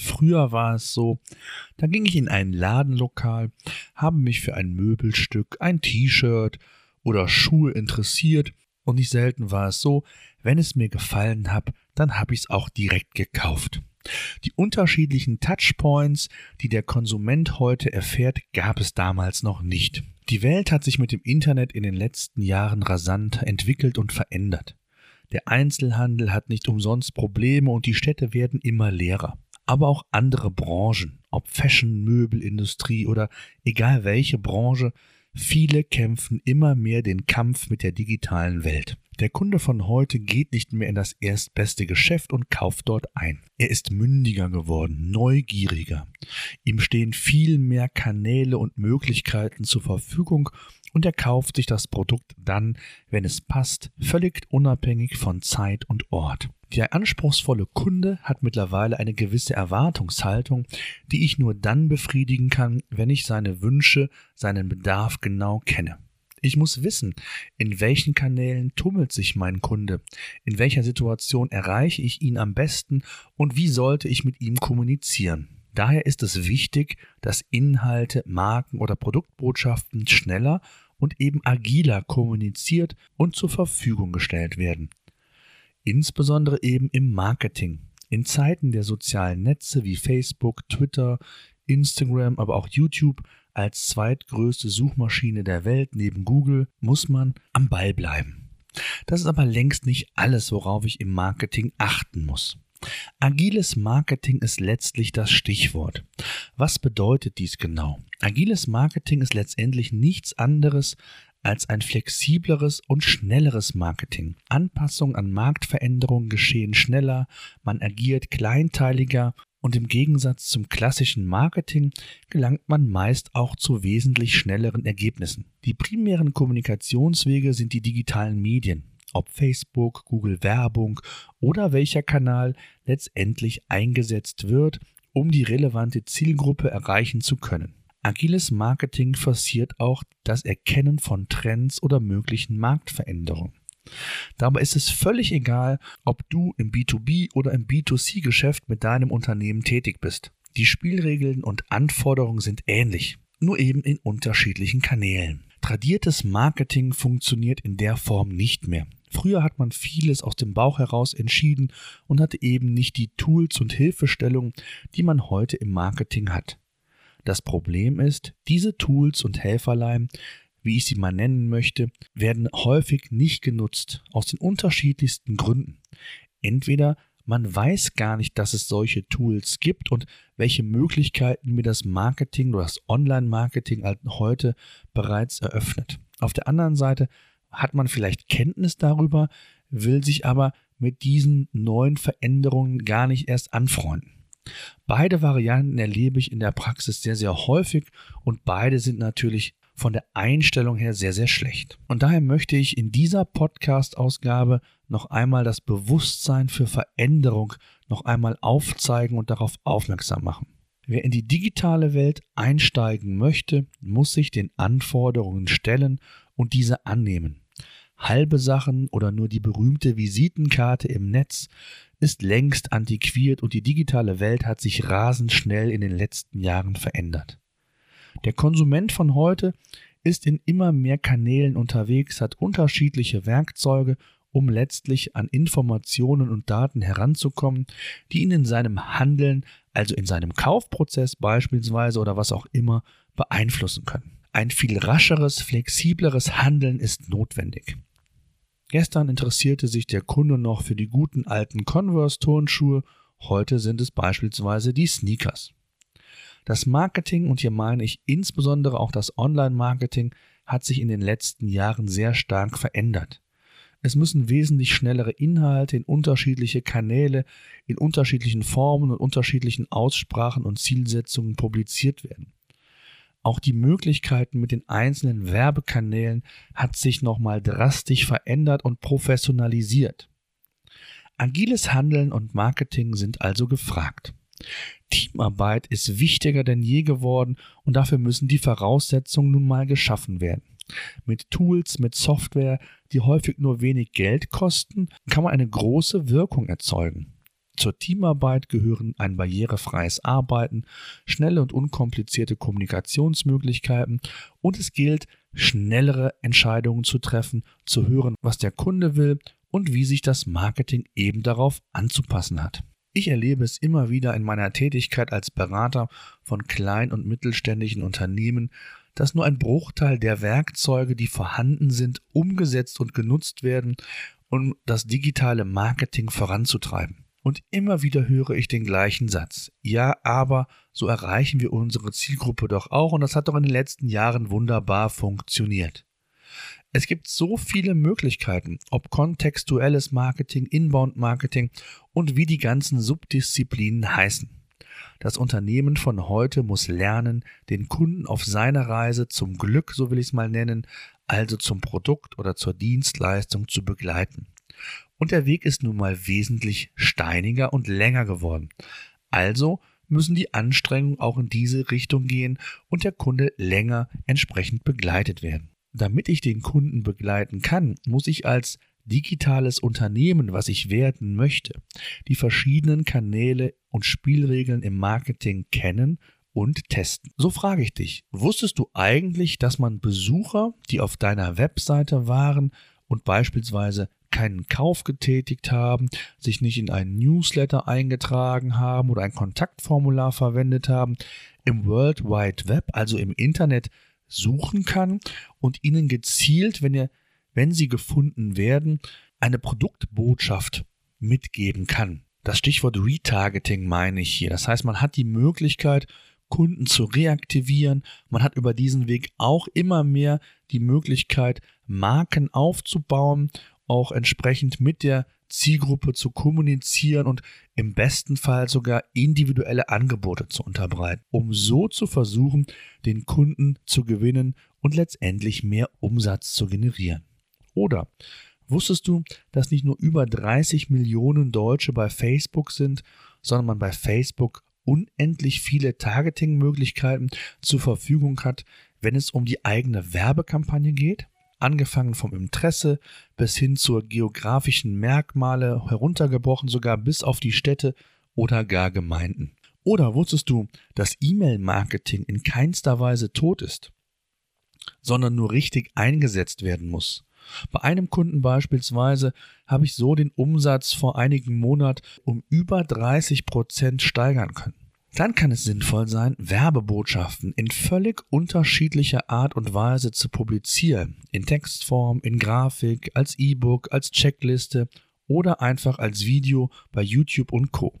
Früher war es so, da ging ich in ein Ladenlokal, habe mich für ein Möbelstück, ein T-Shirt oder Schuhe interessiert und nicht selten war es so, wenn es mir gefallen hat, dann habe ich es auch direkt gekauft. Die unterschiedlichen Touchpoints, die der Konsument heute erfährt, gab es damals noch nicht. Die Welt hat sich mit dem Internet in den letzten Jahren rasant entwickelt und verändert. Der Einzelhandel hat nicht umsonst Probleme und die Städte werden immer leerer aber auch andere Branchen, ob Fashion, Möbelindustrie oder egal welche Branche, viele kämpfen immer mehr den Kampf mit der digitalen Welt. Der Kunde von heute geht nicht mehr in das erstbeste Geschäft und kauft dort ein. Er ist mündiger geworden, neugieriger. Ihm stehen viel mehr Kanäle und Möglichkeiten zur Verfügung und er kauft sich das Produkt dann, wenn es passt, völlig unabhängig von Zeit und Ort. Der anspruchsvolle Kunde hat mittlerweile eine gewisse Erwartungshaltung, die ich nur dann befriedigen kann, wenn ich seine Wünsche, seinen Bedarf genau kenne. Ich muss wissen, in welchen Kanälen tummelt sich mein Kunde, in welcher Situation erreiche ich ihn am besten und wie sollte ich mit ihm kommunizieren. Daher ist es wichtig, dass Inhalte, Marken oder Produktbotschaften schneller und eben agiler kommuniziert und zur Verfügung gestellt werden. Insbesondere eben im Marketing. In Zeiten der sozialen Netze wie Facebook, Twitter, Instagram, aber auch YouTube als zweitgrößte Suchmaschine der Welt neben Google muss man am Ball bleiben. Das ist aber längst nicht alles, worauf ich im Marketing achten muss. Agiles Marketing ist letztlich das Stichwort. Was bedeutet dies genau? Agiles Marketing ist letztendlich nichts anderes als ein flexibleres und schnelleres Marketing. Anpassungen an Marktveränderungen geschehen schneller, man agiert kleinteiliger und im Gegensatz zum klassischen Marketing gelangt man meist auch zu wesentlich schnelleren Ergebnissen. Die primären Kommunikationswege sind die digitalen Medien, ob Facebook, Google Werbung oder welcher Kanal letztendlich eingesetzt wird, um die relevante Zielgruppe erreichen zu können. Agiles Marketing forciert auch das Erkennen von Trends oder möglichen Marktveränderungen. Dabei ist es völlig egal, ob du im B2B oder im B2C-Geschäft mit deinem Unternehmen tätig bist. Die Spielregeln und Anforderungen sind ähnlich, nur eben in unterschiedlichen Kanälen. Tradiertes Marketing funktioniert in der Form nicht mehr. Früher hat man vieles aus dem Bauch heraus entschieden und hatte eben nicht die Tools und Hilfestellungen, die man heute im Marketing hat. Das Problem ist, diese Tools und Helferlein, wie ich sie mal nennen möchte, werden häufig nicht genutzt, aus den unterschiedlichsten Gründen. Entweder man weiß gar nicht, dass es solche Tools gibt und welche Möglichkeiten mir das Marketing oder das Online-Marketing halt heute bereits eröffnet. Auf der anderen Seite hat man vielleicht Kenntnis darüber, will sich aber mit diesen neuen Veränderungen gar nicht erst anfreunden. Beide Varianten erlebe ich in der Praxis sehr, sehr häufig und beide sind natürlich von der Einstellung her sehr, sehr schlecht. Und daher möchte ich in dieser Podcast-Ausgabe noch einmal das Bewusstsein für Veränderung noch einmal aufzeigen und darauf aufmerksam machen. Wer in die digitale Welt einsteigen möchte, muss sich den Anforderungen stellen und diese annehmen. Halbe Sachen oder nur die berühmte Visitenkarte im Netz ist längst antiquiert und die digitale Welt hat sich rasend schnell in den letzten Jahren verändert. Der Konsument von heute ist in immer mehr Kanälen unterwegs, hat unterschiedliche Werkzeuge, um letztlich an Informationen und Daten heranzukommen, die ihn in seinem Handeln, also in seinem Kaufprozess beispielsweise oder was auch immer, beeinflussen können. Ein viel rascheres, flexibleres Handeln ist notwendig. Gestern interessierte sich der Kunde noch für die guten alten Converse-Turnschuhe, heute sind es beispielsweise die Sneakers. Das Marketing, und hier meine ich insbesondere auch das Online-Marketing, hat sich in den letzten Jahren sehr stark verändert. Es müssen wesentlich schnellere Inhalte in unterschiedliche Kanäle, in unterschiedlichen Formen und unterschiedlichen Aussprachen und Zielsetzungen publiziert werden. Auch die Möglichkeiten mit den einzelnen Werbekanälen hat sich nochmal drastisch verändert und professionalisiert. Agiles Handeln und Marketing sind also gefragt. Teamarbeit ist wichtiger denn je geworden und dafür müssen die Voraussetzungen nun mal geschaffen werden. Mit Tools, mit Software, die häufig nur wenig Geld kosten, kann man eine große Wirkung erzeugen. Zur Teamarbeit gehören ein barrierefreies Arbeiten, schnelle und unkomplizierte Kommunikationsmöglichkeiten und es gilt, schnellere Entscheidungen zu treffen, zu hören, was der Kunde will und wie sich das Marketing eben darauf anzupassen hat. Ich erlebe es immer wieder in meiner Tätigkeit als Berater von klein- und mittelständischen Unternehmen, dass nur ein Bruchteil der Werkzeuge, die vorhanden sind, umgesetzt und genutzt werden, um das digitale Marketing voranzutreiben. Und immer wieder höre ich den gleichen Satz. Ja, aber so erreichen wir unsere Zielgruppe doch auch und das hat doch in den letzten Jahren wunderbar funktioniert. Es gibt so viele Möglichkeiten, ob kontextuelles Marketing, Inbound-Marketing und wie die ganzen Subdisziplinen heißen. Das Unternehmen von heute muss lernen, den Kunden auf seiner Reise zum Glück, so will ich es mal nennen, also zum Produkt oder zur Dienstleistung zu begleiten. Und der Weg ist nun mal wesentlich steiniger und länger geworden. Also müssen die Anstrengungen auch in diese Richtung gehen und der Kunde länger entsprechend begleitet werden. Damit ich den Kunden begleiten kann, muss ich als digitales Unternehmen, was ich werden möchte, die verschiedenen Kanäle und Spielregeln im Marketing kennen und testen. So frage ich dich, wusstest du eigentlich, dass man Besucher, die auf deiner Webseite waren und beispielsweise keinen Kauf getätigt haben, sich nicht in einen Newsletter eingetragen haben oder ein Kontaktformular verwendet haben, im World Wide Web, also im Internet, suchen kann und ihnen gezielt, wenn, ihr, wenn sie gefunden werden, eine Produktbotschaft mitgeben kann. Das Stichwort Retargeting meine ich hier. Das heißt, man hat die Möglichkeit, Kunden zu reaktivieren. Man hat über diesen Weg auch immer mehr die Möglichkeit, Marken aufzubauen, auch entsprechend mit der Zielgruppe zu kommunizieren und im besten Fall sogar individuelle Angebote zu unterbreiten, um so zu versuchen, den Kunden zu gewinnen und letztendlich mehr Umsatz zu generieren. Oder wusstest du, dass nicht nur über 30 Millionen Deutsche bei Facebook sind, sondern man bei Facebook unendlich viele Targeting-Möglichkeiten zur Verfügung hat, wenn es um die eigene Werbekampagne geht? Angefangen vom Interesse bis hin zur geografischen Merkmale, heruntergebrochen sogar bis auf die Städte oder gar Gemeinden. Oder wusstest du, dass E-Mail-Marketing in keinster Weise tot ist, sondern nur richtig eingesetzt werden muss? Bei einem Kunden beispielsweise habe ich so den Umsatz vor einigen Monaten um über 30 Prozent steigern können. Dann kann es sinnvoll sein, Werbebotschaften in völlig unterschiedlicher Art und Weise zu publizieren. In Textform, in Grafik, als E-Book, als Checkliste oder einfach als Video bei YouTube und Co.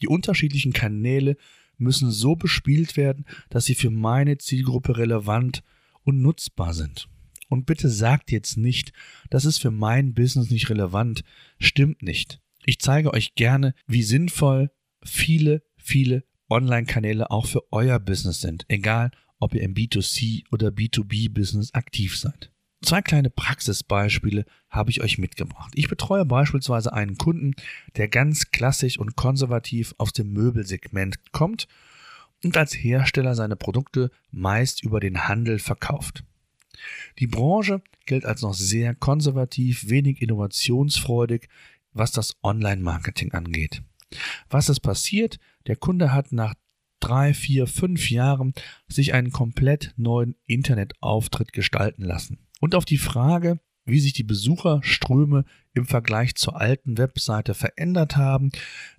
Die unterschiedlichen Kanäle müssen so bespielt werden, dass sie für meine Zielgruppe relevant und nutzbar sind. Und bitte sagt jetzt nicht, das ist für mein Business nicht relevant. Stimmt nicht. Ich zeige euch gerne, wie sinnvoll viele, viele Online-Kanäle auch für euer Business sind, egal ob ihr im B2C oder B2B-Business aktiv seid. Zwei kleine Praxisbeispiele habe ich euch mitgebracht. Ich betreue beispielsweise einen Kunden, der ganz klassisch und konservativ aus dem Möbelsegment kommt und als Hersteller seine Produkte meist über den Handel verkauft. Die Branche gilt als noch sehr konservativ, wenig innovationsfreudig, was das Online-Marketing angeht. Was ist passiert? Der Kunde hat nach drei, vier, fünf Jahren sich einen komplett neuen Internetauftritt gestalten lassen. Und auf die Frage, wie sich die Besucherströme im Vergleich zur alten Webseite verändert haben,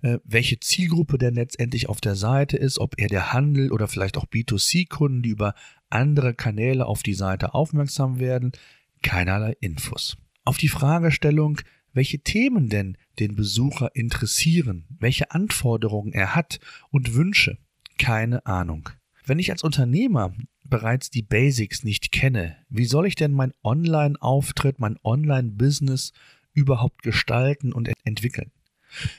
äh, welche Zielgruppe denn letztendlich auf der Seite ist, ob er der Handel oder vielleicht auch B2C-Kunden, die über andere Kanäle auf die Seite aufmerksam werden, keinerlei Infos. Auf die Fragestellung, welche Themen denn den Besucher interessieren, welche Anforderungen er hat und Wünsche. Keine Ahnung. Wenn ich als Unternehmer bereits die Basics nicht kenne, wie soll ich denn mein Online-Auftritt, mein Online-Business überhaupt gestalten und entwickeln?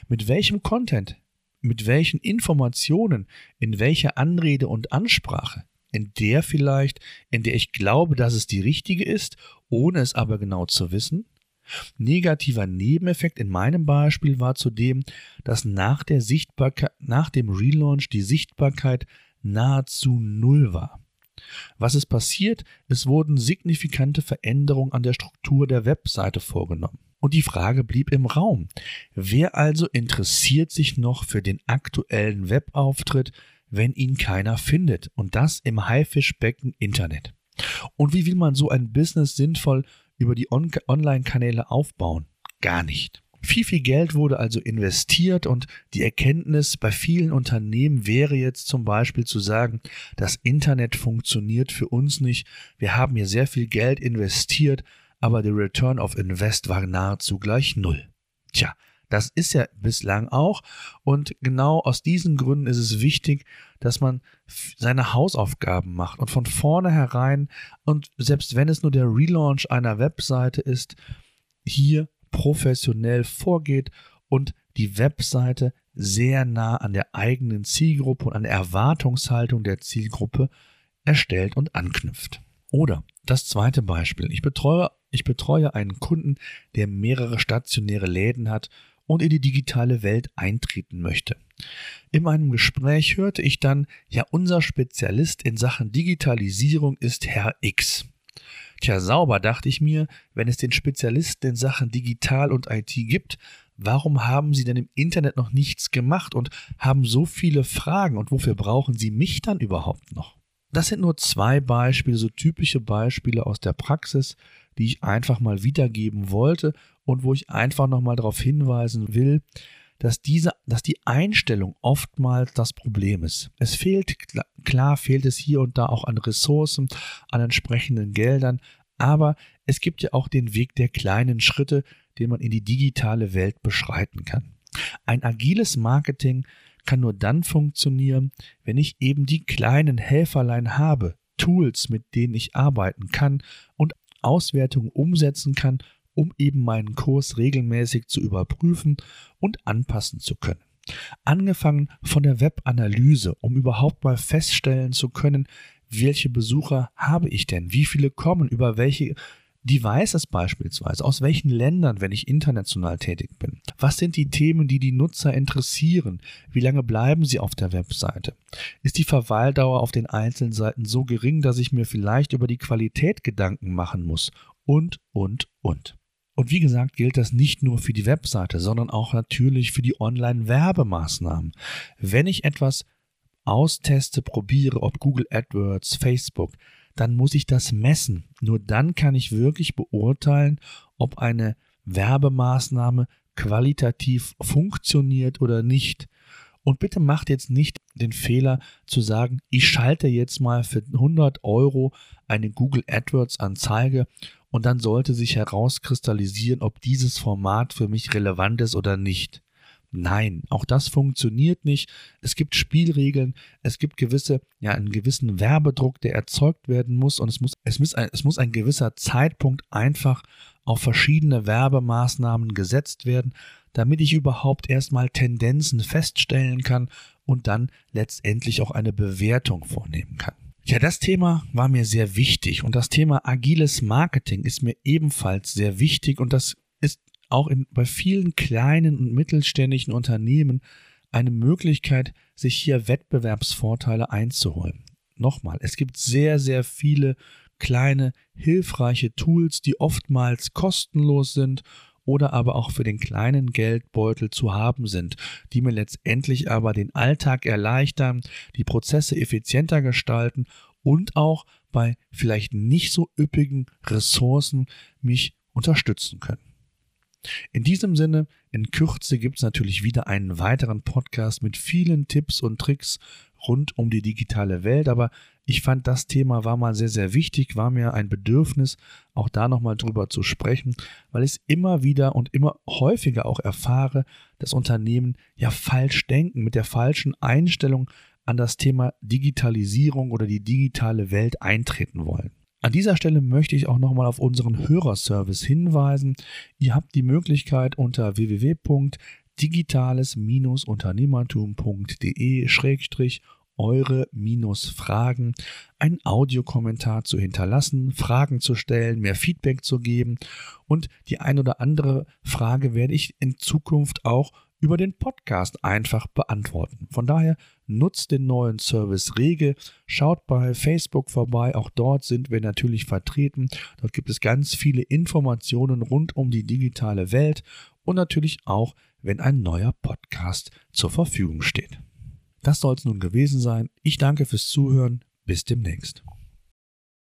Mit welchem Content, mit welchen Informationen, in welcher Anrede und Ansprache? in der vielleicht, in der ich glaube, dass es die richtige ist, ohne es aber genau zu wissen. Negativer Nebeneffekt in meinem Beispiel war zudem, dass nach der Sichtbarkeit, nach dem Relaunch die Sichtbarkeit nahezu null war. Was ist passiert? Es wurden signifikante Veränderungen an der Struktur der Webseite vorgenommen. Und die Frage blieb im Raum. Wer also interessiert sich noch für den aktuellen Webauftritt, wenn ihn keiner findet? Und das im Haifischbecken Internet. Und wie will man so ein Business sinnvoll über die On Online-Kanäle aufbauen? Gar nicht. Viel, viel Geld wurde also investiert und die Erkenntnis bei vielen Unternehmen wäre jetzt zum Beispiel zu sagen, das Internet funktioniert für uns nicht, wir haben hier sehr viel Geld investiert, aber der Return of Invest war nahezu gleich null. Tja, das ist ja bislang auch und genau aus diesen Gründen ist es wichtig, dass man seine Hausaufgaben macht und von vornherein und selbst wenn es nur der Relaunch einer Webseite ist, hier professionell vorgeht und die Webseite sehr nah an der eigenen Zielgruppe und an der Erwartungshaltung der Zielgruppe erstellt und anknüpft. Oder das zweite Beispiel. Ich betreue, ich betreue einen Kunden, der mehrere stationäre Läden hat und in die digitale Welt eintreten möchte. In meinem Gespräch hörte ich dann, ja, unser Spezialist in Sachen Digitalisierung ist Herr X. Tja, sauber, dachte ich mir, wenn es den Spezialisten in Sachen Digital und IT gibt, warum haben Sie denn im Internet noch nichts gemacht und haben so viele Fragen und wofür brauchen Sie mich dann überhaupt noch? Das sind nur zwei Beispiele, so typische Beispiele aus der Praxis, die ich einfach mal wiedergeben wollte und wo ich einfach nochmal darauf hinweisen will, dass diese, dass die Einstellung oftmals das Problem ist. Es fehlt, klar fehlt es hier und da auch an Ressourcen, an entsprechenden Geldern, aber es gibt ja auch den Weg der kleinen Schritte, den man in die digitale Welt beschreiten kann. Ein agiles Marketing kann nur dann funktionieren, wenn ich eben die kleinen Helferlein habe, Tools, mit denen ich arbeiten kann und Auswertungen umsetzen kann um eben meinen Kurs regelmäßig zu überprüfen und anpassen zu können. Angefangen von der Webanalyse, um überhaupt mal feststellen zu können, welche Besucher habe ich denn, wie viele kommen, über welche Devices beispielsweise, aus welchen Ländern, wenn ich international tätig bin. Was sind die Themen, die die Nutzer interessieren? Wie lange bleiben sie auf der Webseite? Ist die Verweildauer auf den einzelnen Seiten so gering, dass ich mir vielleicht über die Qualität Gedanken machen muss? Und, und, und. Und wie gesagt, gilt das nicht nur für die Webseite, sondern auch natürlich für die Online-Werbemaßnahmen. Wenn ich etwas austeste, probiere, ob Google AdWords, Facebook, dann muss ich das messen. Nur dann kann ich wirklich beurteilen, ob eine Werbemaßnahme qualitativ funktioniert oder nicht. Und bitte macht jetzt nicht den Fehler zu sagen, ich schalte jetzt mal für 100 Euro eine Google AdWords Anzeige und dann sollte sich herauskristallisieren, ob dieses Format für mich relevant ist oder nicht. Nein, auch das funktioniert nicht. Es gibt Spielregeln, es gibt gewisse, ja, einen gewissen Werbedruck, der erzeugt werden muss und es muss, es muss, ein, es muss ein gewisser Zeitpunkt einfach auf verschiedene Werbemaßnahmen gesetzt werden, damit ich überhaupt erstmal Tendenzen feststellen kann und dann letztendlich auch eine Bewertung vornehmen kann. Ja, das Thema war mir sehr wichtig und das Thema agiles Marketing ist mir ebenfalls sehr wichtig und das ist auch in, bei vielen kleinen und mittelständischen Unternehmen eine Möglichkeit, sich hier Wettbewerbsvorteile einzuholen. Nochmal, es gibt sehr, sehr viele kleine, hilfreiche Tools, die oftmals kostenlos sind oder aber auch für den kleinen Geldbeutel zu haben sind, die mir letztendlich aber den Alltag erleichtern, die Prozesse effizienter gestalten und auch bei vielleicht nicht so üppigen Ressourcen mich unterstützen können. In diesem Sinne, in Kürze gibt es natürlich wieder einen weiteren Podcast mit vielen Tipps und Tricks rund um die digitale Welt, aber ich fand, das Thema war mal sehr, sehr wichtig, war mir ein Bedürfnis, auch da nochmal drüber zu sprechen, weil ich immer wieder und immer häufiger auch erfahre, dass Unternehmen ja falsch denken, mit der falschen Einstellung an das Thema Digitalisierung oder die digitale Welt eintreten wollen. An dieser Stelle möchte ich auch nochmal auf unseren Hörerservice hinweisen. Ihr habt die Möglichkeit unter www.digitales-unternehmertum.de eure Minus-Fragen, einen Audiokommentar zu hinterlassen, Fragen zu stellen, mehr Feedback zu geben und die ein oder andere Frage werde ich in Zukunft auch über den Podcast einfach beantworten. Von daher nutzt den neuen Service rege, schaut bei Facebook vorbei, auch dort sind wir natürlich vertreten. Dort gibt es ganz viele Informationen rund um die digitale Welt und natürlich auch, wenn ein neuer Podcast zur Verfügung steht. Das soll es nun gewesen sein. Ich danke fürs Zuhören. Bis demnächst.